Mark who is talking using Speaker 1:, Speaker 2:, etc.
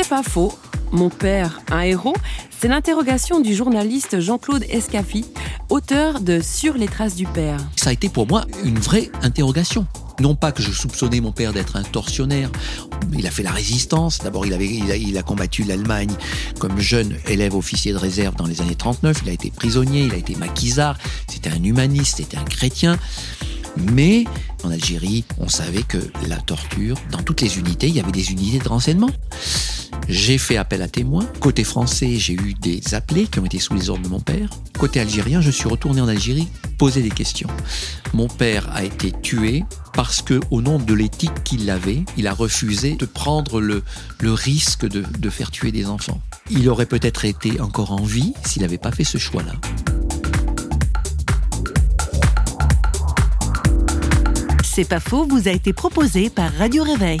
Speaker 1: C'est pas faux. Mon père, un héros, c'est l'interrogation du journaliste Jean-Claude Escaffi, auteur de Sur les traces du père.
Speaker 2: Ça a été pour moi une vraie interrogation. Non pas que je soupçonnais mon père d'être un tortionnaire. Il a fait la résistance. D'abord, il, a, il a combattu l'Allemagne comme jeune élève officier de réserve dans les années 39. Il a été prisonnier, il a été maquisard. C'était un humaniste, c'était un chrétien. Mais en Algérie, on savait que la torture, dans toutes les unités, il y avait des unités de renseignement. J'ai fait appel à témoins. Côté français, j'ai eu des appelés qui ont été sous les ordres de mon père. Côté algérien, je suis retourné en Algérie poser des questions. Mon père a été tué parce que, au nom de l'éthique qu'il avait, il a refusé de prendre le, risque de, de faire tuer des enfants. Il aurait peut-être été encore en vie s'il n'avait pas fait ce choix-là.
Speaker 3: C'est pas faux, vous a été proposé par Radio Réveil.